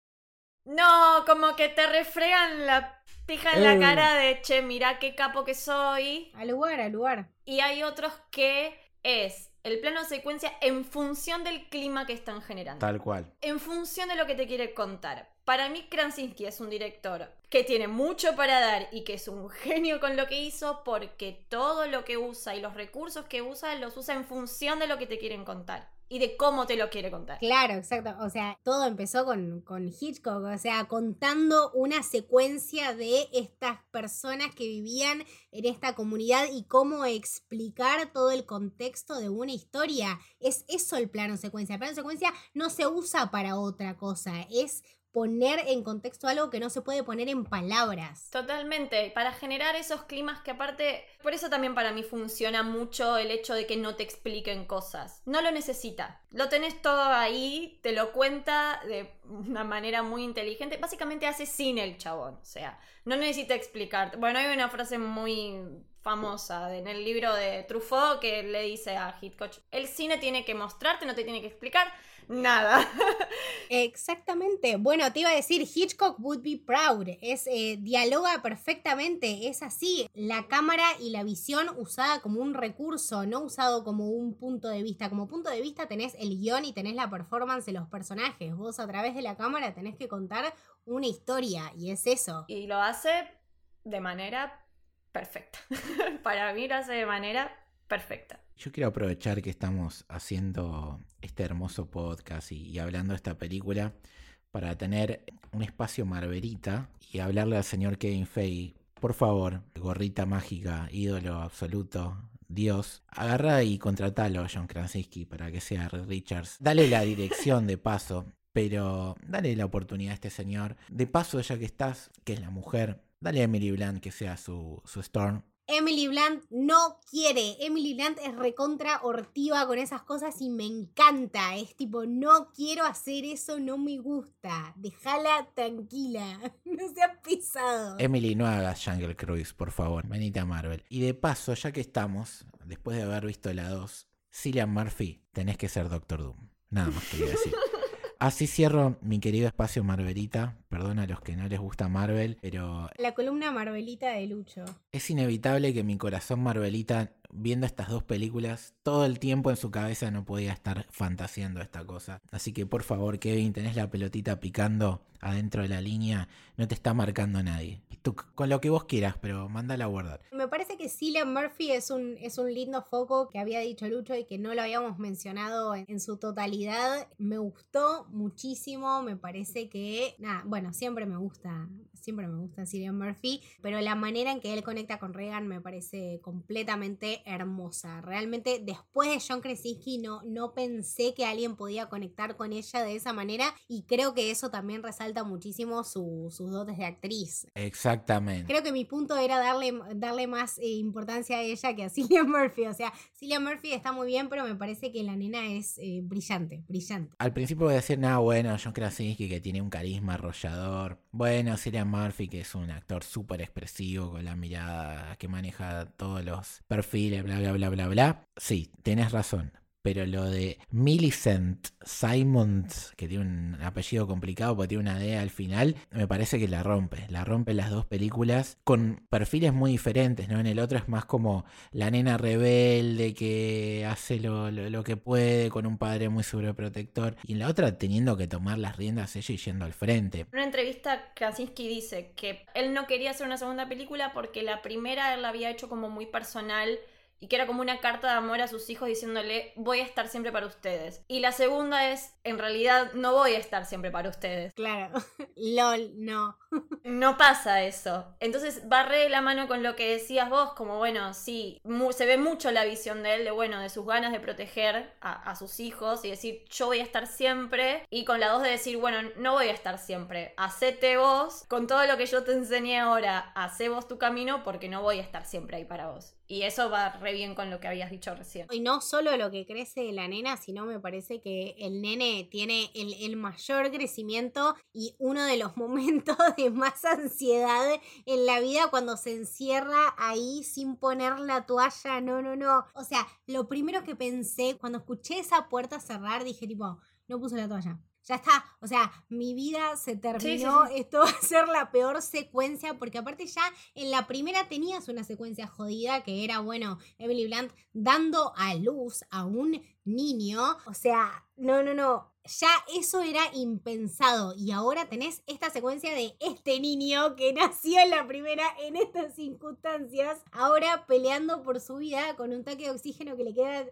no, como que te refregan la pija en la cara de, che, mira qué capo que soy. Al lugar, al lugar. Y hay otros que es el plano secuencia en función del clima que están generando. Tal cual. En función de lo que te quiere contar. Para mí, Krasinski es un director que tiene mucho para dar y que es un genio con lo que hizo porque todo lo que usa y los recursos que usa los usa en función de lo que te quieren contar y de cómo te lo quiere contar. Claro, exacto. O sea, todo empezó con, con, Hitchcock, o sea, contando una secuencia de estas personas que vivían en esta comunidad y cómo explicar todo el contexto de una historia. Es eso el plano secuencia. El plano secuencia no se usa para otra cosa, es poner en contexto algo que no se puede poner en palabras. Totalmente, para generar esos climas que aparte, por eso también para mí funciona mucho el hecho de que no te expliquen cosas. No lo necesita. Lo tenés todo ahí, te lo cuenta de una manera muy inteligente. Básicamente hace cine el chabón, o sea, no necesita explicarte. Bueno, hay una frase muy famosa en el libro de Truffaut que le dice a Hitchcock, el cine tiene que mostrarte, no te tiene que explicar nada. Exactamente. Bueno, te iba a decir, Hitchcock would be proud. Es, eh, dialoga perfectamente, es así. La cámara y la visión usada como un recurso, no usado como un punto de vista. Como punto de vista tenés el guion y tenés la performance de los personajes. Vos a través de la cámara tenés que contar una historia y es eso. Y lo hace de manera perfecta. Para mí lo hace de manera perfecta. Yo quiero aprovechar que estamos haciendo este hermoso podcast y, hablando de esta película para tener un espacio marverita y hablarle al señor Kevin Feige. Por favor, gorrita mágica, ídolo absoluto, Dios, agarra y contratalo a John Krasinski para que sea Richards. Dale la dirección de paso, pero dale la oportunidad a este señor. De paso, ya que estás, que es la mujer, dale a Emily Blunt que sea su, su Storm Emily Blunt no quiere. Emily Blunt es recontra hortiva con esas cosas y me encanta. Es tipo, no quiero hacer eso, no me gusta. Déjala tranquila. No seas pisado. Emily, no hagas Jungle Cruise, por favor. Venite a Marvel. Y de paso, ya que estamos, después de haber visto la 2, Cillian Murphy, tenés que ser Doctor Doom. Nada más quería decir. Así cierro mi querido espacio Marvelita. Perdón a los que no les gusta Marvel, pero... La columna Marvelita de Lucho. Es inevitable que mi corazón Marvelita, viendo estas dos películas, todo el tiempo en su cabeza no podía estar fantaseando esta cosa. Así que por favor, Kevin, tenés la pelotita picando adentro de la línea, no te está marcando nadie. Con lo que vos quieras, pero mándala a guardar. Me parece que Cillian Murphy es un, es un lindo foco que había dicho Lucho y que no lo habíamos mencionado en, en su totalidad. Me gustó muchísimo, me parece que, nada, bueno, siempre me gusta, siempre me gusta Cillian Murphy, pero la manera en que él conecta con Reagan me parece completamente hermosa. Realmente después de John Krasinski no, no pensé que alguien podía conectar con ella de esa manera y creo que eso también resalta muchísimo su- sus dotes de actriz. Exactamente. Creo que mi punto era darle, darle más eh, importancia a ella que a Cillian Murphy. O sea, Cillian Murphy está muy bien, pero me parece que la nena es eh, brillante, brillante. Al principio voy a decir, nada, bueno, John Krasinski que tiene un carisma arrollador. Bueno, Cillian Murphy que es un actor súper expresivo con la mirada que maneja todos los perfiles, bla, bla, bla, bla, bla. Sí, tenés razón. Pero lo de Millicent Simons, que tiene un apellido complicado porque tiene una D al final, me parece que la rompe. La rompe las dos películas con perfiles muy diferentes, ¿no? En el otro es más como la nena rebelde que hace lo, lo- que puede con un padre muy sobreprotector. Y en la otra teniendo que tomar las riendas ella y yendo al frente. En una entrevista, Krasinski dice que él no quería hacer una segunda película porque la primera él la había hecho como muy personal y que era como una carta de amor a sus hijos diciéndole voy a estar siempre para ustedes. Y la segunda es, en realidad no voy a estar siempre para ustedes. Claro. LOL, no. No pasa eso. Entonces de la mano con lo que decías vos, como bueno, sí, se ve mucho la visión de él, de bueno, de sus ganas de proteger a, a sus hijos y decir yo voy a estar siempre, y con la dos de decir, bueno, no voy a estar siempre, hacete vos, con todo lo que yo te enseñé ahora, hacé vos tu camino porque no voy a estar siempre ahí para vos. Y eso va re bien con lo que habías dicho recién. Y no solo lo que crece de la nena, sino me parece que el nene tiene el, el mayor crecimiento y uno de los momentos de más ansiedad en la vida cuando se encierra ahí sin poner la toalla. No, no, no. O sea, lo primero que pensé cuando escuché esa puerta cerrar, dije tipo, no puse la toalla. Ya está, o sea, mi vida se terminó, sí. esto va a ser la peor secuencia, porque aparte ya en la primera tenías una secuencia jodida que era, bueno, Emily Blunt dando a luz a un niño, o sea, no, no, no, ya eso era impensado y ahora tenés esta secuencia de este niño que nació en la primera en estas circunstancias, ahora peleando por su vida con un tanque de oxígeno que le queda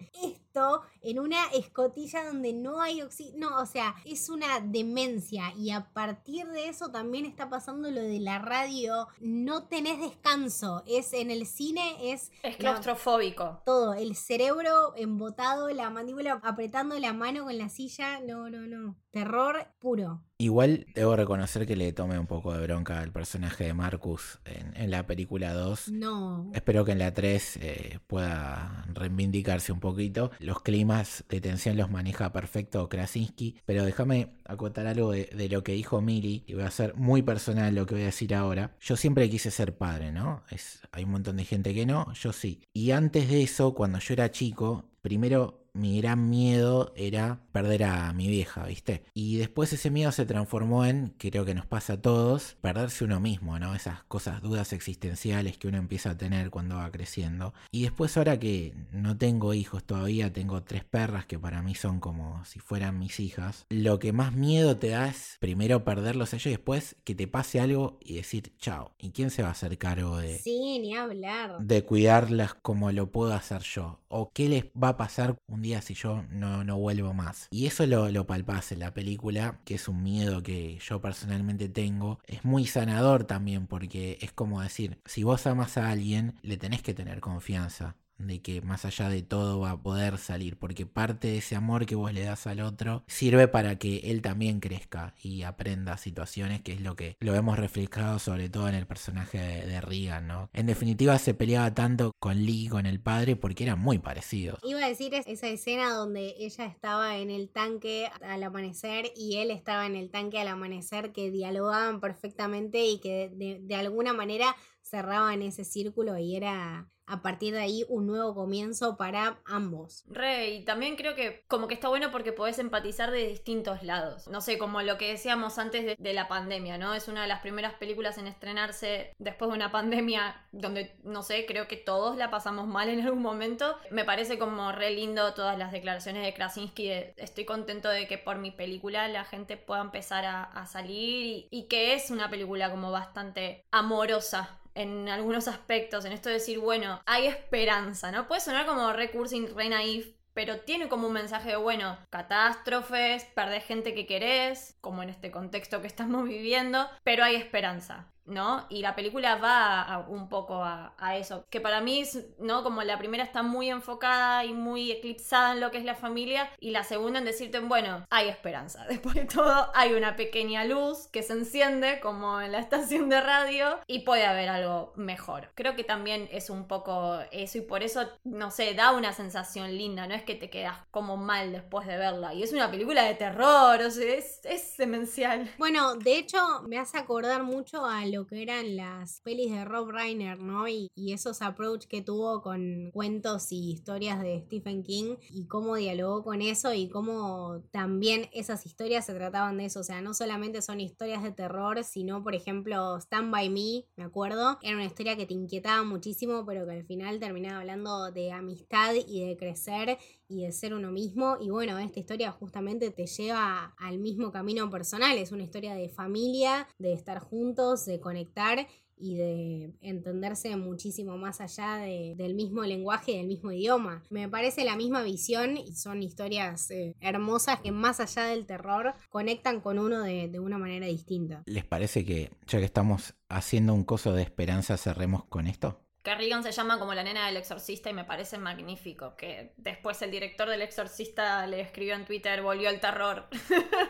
en una escotilla donde no hay oxígeno, no, o sea, es una demencia. Y a partir de eso también está pasando lo de la radio, no tenés descanso, es en el cine es Es la- claustrofóbico. todo, el cerebro embotado, la mandíbula apretando la mano con la silla, no, no, no, terror puro. Igual debo reconocer que le tomé un poco de bronca al personaje de Marcus en, en la película 2. No. Espero que en la 3 eh, pueda reivindicarse un poquito. Los climas de tensión los maneja perfecto Krasinski. Pero déjame acotar algo de, de lo que dijo Mili. Y voy a ser muy personal lo que voy a decir ahora. Yo siempre quise ser padre, ¿no? Es, hay un montón de gente que no, yo sí. Y antes de eso, cuando yo era chico, primero mi gran miedo era perder a mi vieja, ¿viste? Y después ese miedo se transformó en, creo que nos pasa a todos, perderse uno mismo, ¿no? Esas cosas, dudas existenciales que uno empieza a tener cuando va creciendo. Y después ahora que no tengo hijos todavía, tengo tres perras que para mí son como si fueran mis hijas, lo que más miedo te da es primero perderlos a ellos y después que te pase algo y decir chao. ¿Y quién se va a hacer cargo de, Sí, ni hablar. de cuidarlas como lo puedo hacer yo. O qué les va a pasar un día si yo no, no vuelvo más. Y eso lo, lo palpás en la película, que es un miedo que yo personalmente tengo. Es muy sanador también porque es como decir, si vos amas a alguien, le tenés que tener confianza de que más allá de todo va a poder salir, porque parte de ese amor que vos le das al otro sirve para que él también crezca y aprenda situaciones, que es lo que lo vemos reflejado sobre todo en el personaje de, de Regan, ¿no? En definitiva se peleaba tanto con Lee, con el padre, porque eran muy parecidos. Iba a decir es- esa escena donde ella estaba en el tanque al amanecer y él estaba en el tanque al amanecer que dialogaban perfectamente y que de alguna manera cerraban ese círculo y era a partir de ahí un nuevo comienzo para ambos. Re, y también creo que como que está bueno porque podés empatizar de distintos lados. No sé, como lo que decíamos antes de, la pandemia, ¿no? Es una de las primeras películas en estrenarse después de una pandemia donde, no sé, creo que todos la pasamos mal en algún momento. Me parece como re lindo todas las declaraciones de Krasinski. estoy contento de que por mi película la gente pueda empezar a, salir y que es una película como bastante amorosa en algunos aspectos, en esto de decir, bueno, hay esperanza, ¿no? Puede sonar como recurso re naif, pero tiene como un mensaje de, bueno, catástrofes, perder gente que querés, como en este contexto que estamos viviendo, pero hay esperanza. ¿No? Y la película va un poco a, eso, que para mí, ¿no? Como la primera está muy enfocada y muy eclipsada en lo que es la familia, y la segunda en decirte, bueno, hay esperanza. Después de todo, hay una pequeña luz que se enciende, como en la estación de radio, y puede haber algo mejor. Creo que también es un poco eso, y por eso, no sé, da una sensación linda, no es que te quedas como mal después de verla. Y es una película de terror, o sea, es, es demencial. Bueno, de hecho, me hace acordar mucho al lo que eran las pelis de Rob Reiner, ¿no? Y, esos approach que tuvo con cuentos y historias de Stephen King y cómo dialogó con eso y cómo también esas historias se trataban de eso. O sea, no solamente son historias de terror, sino, por ejemplo, Stand By Me, me acuerdo. Era una historia que te inquietaba muchísimo, pero que al final terminaba hablando de amistad y de crecer y de ser uno mismo. Y bueno, esta historia justamente te lleva al mismo camino personal. Es una historia de familia, de estar juntos, de conectar y de entenderse muchísimo más allá del mismo lenguaje del mismo idioma. Me parece la misma visión y son historias eh, hermosas que más allá del terror conectan con uno de, de, una manera distinta. ¿Les parece que ya que estamos haciendo un coso de esperanza cerremos con esto? Que Regan se llama como la nena del exorcista y me parece magnífico. Que después el director del exorcista le escribió en Twitter, volvió el terror.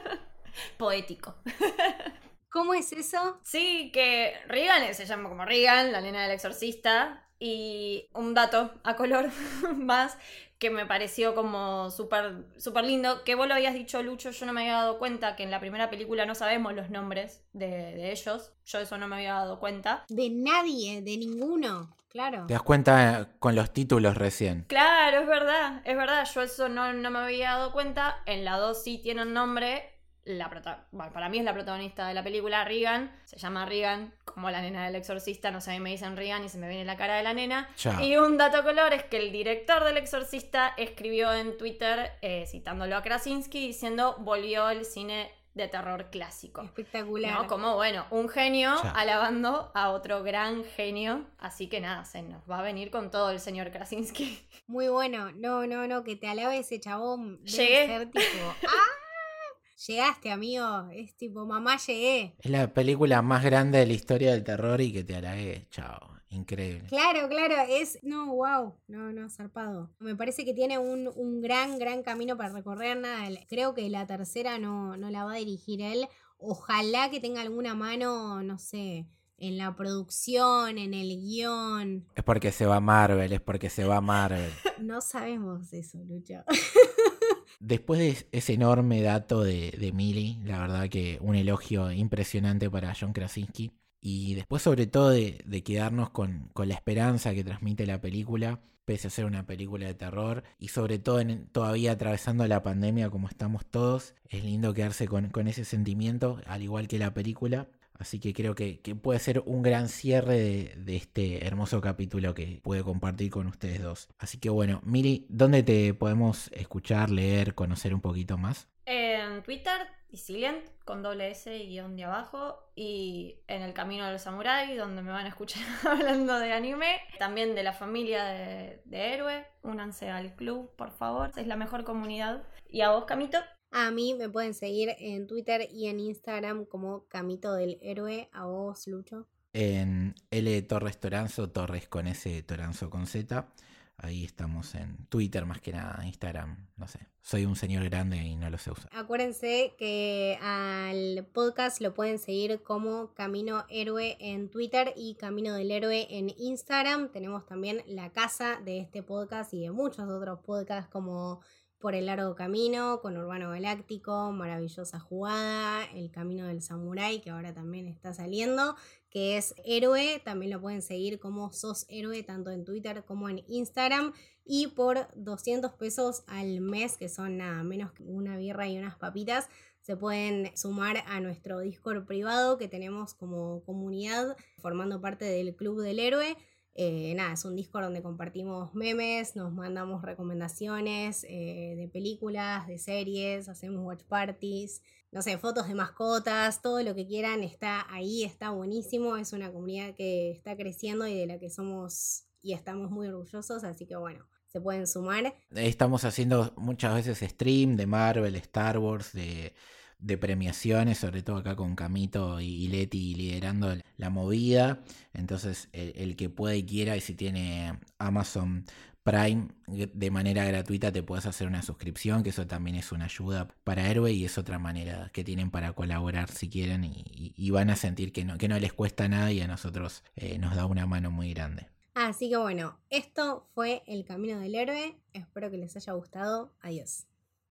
Poético. ¿Cómo es eso? Sí, que Regan se llama como Regan, la nena del exorcista. Y un dato a color más que me pareció como súper super lindo, que vos lo habías dicho, Lucho, yo no me había dado cuenta que en la primera película no sabemos los nombres de, de ellos, yo eso no me había dado cuenta. De nadie, de ninguno. Claro. Te das cuenta con los títulos recién. Claro, es verdad, es verdad. Yo eso no, no me había dado cuenta. En la 2 sí tiene un nombre. La para mí es la protagonista de la película, Regan. Se llama Regan, como la nena del exorcista. No sé, a mí me dicen Regan y se me viene la cara de la nena. Y un dato color es que el director del exorcista escribió en Twitter, eh, citándolo a Krasinski, diciendo: volvió el cine de terror clásico. Espectacular. Como bueno, un genio alabando a otro gran genio. Así que nada, se nos va a venir con todo el señor Krasinski. Muy bueno. No, no, no, que te alabe ese chabón. Llegué. ¡ah! Llegaste, amigo. Es tipo, mamá, llegué. Es la película más grande de la historia del terror y que te halague. Chao. Increíble. Claro, claro, es, no, wow, no, no, zarpado. Me parece que tiene un, gran, gran camino para recorrer. Nada, creo que la tercera no, no la va a dirigir él. Ojalá que tenga alguna mano, no sé, en la producción, en el guion. Es porque se va Marvel, es porque se va Marvel. no sabemos eso, Lucho. Después de ese enorme dato de, de Millie, la verdad que un elogio impresionante para John Krasinski. Y después sobre todo de, quedarnos con, la esperanza que transmite la película, pese a ser una película de terror, y sobre todo en, todavía atravesando la pandemia como estamos todos, es lindo quedarse con, ese sentimiento, al igual que la película. Así que creo que, puede ser un gran cierre de, de, este hermoso capítulo que puedo compartir con ustedes dos. Así que bueno, Miri, ¿dónde te podemos escuchar, leer, conocer un poquito más? En Twitter Silent con doble S y guion de abajo y en el camino del samurái donde me van a escuchar hablando de anime también de la familia de, de héroe únanse al club por favor es la mejor comunidad y a vos Camito a mí me pueden seguir en Twitter y en Instagram como Camito del Héroe. A vos, Lucho. En L Torres Toranzo, Torres con S, Toranzo con Z. Ahí estamos en Twitter más que nada, Instagram, no sé. Soy un señor grande y no lo sé usar. Acuérdense que al podcast lo pueden seguir como Camino Héroe en Twitter y Camino del Héroe en Instagram. Tenemos también la casa de este podcast y de muchos otros podcasts como Por el Largo Camino, con Urbano Galáctico, Maravillosa Jugada, El Camino del Samurái, que ahora también está saliendo que es héroe. También lo pueden seguir como sos héroe, tanto en Twitter como en Instagram. Y por 200 pesos al mes, que son nada menos que una birra y unas papitas, se pueden sumar a nuestro Discord privado que tenemos como comunidad formando parte del Club del Héroe. Eh, nada, es un Discord donde compartimos memes, nos mandamos recomendaciones eh, de películas, de series, hacemos watch parties, no sé, fotos de mascotas, todo lo que quieran está ahí, está buenísimo. Es una comunidad que está creciendo y de la que somos y estamos muy orgullosos, así que bueno, se pueden sumar. Estamos haciendo muchas veces stream de Marvel, Star Wars, de, premiaciones, sobre todo acá con Camito y Leti liderando la movida. Entonces, el, que pueda y quiera, y si tiene Amazon Prime de manera gratuita te puedes hacer una suscripción, que eso también es una ayuda para Héroe y es otra manera que tienen para colaborar si quieren y, van a sentir que no, que no les cuesta nada y a nosotros eh, nos da una mano muy grande. Así que bueno, esto fue El Camino del Héroe. Espero que les haya gustado. Adiós.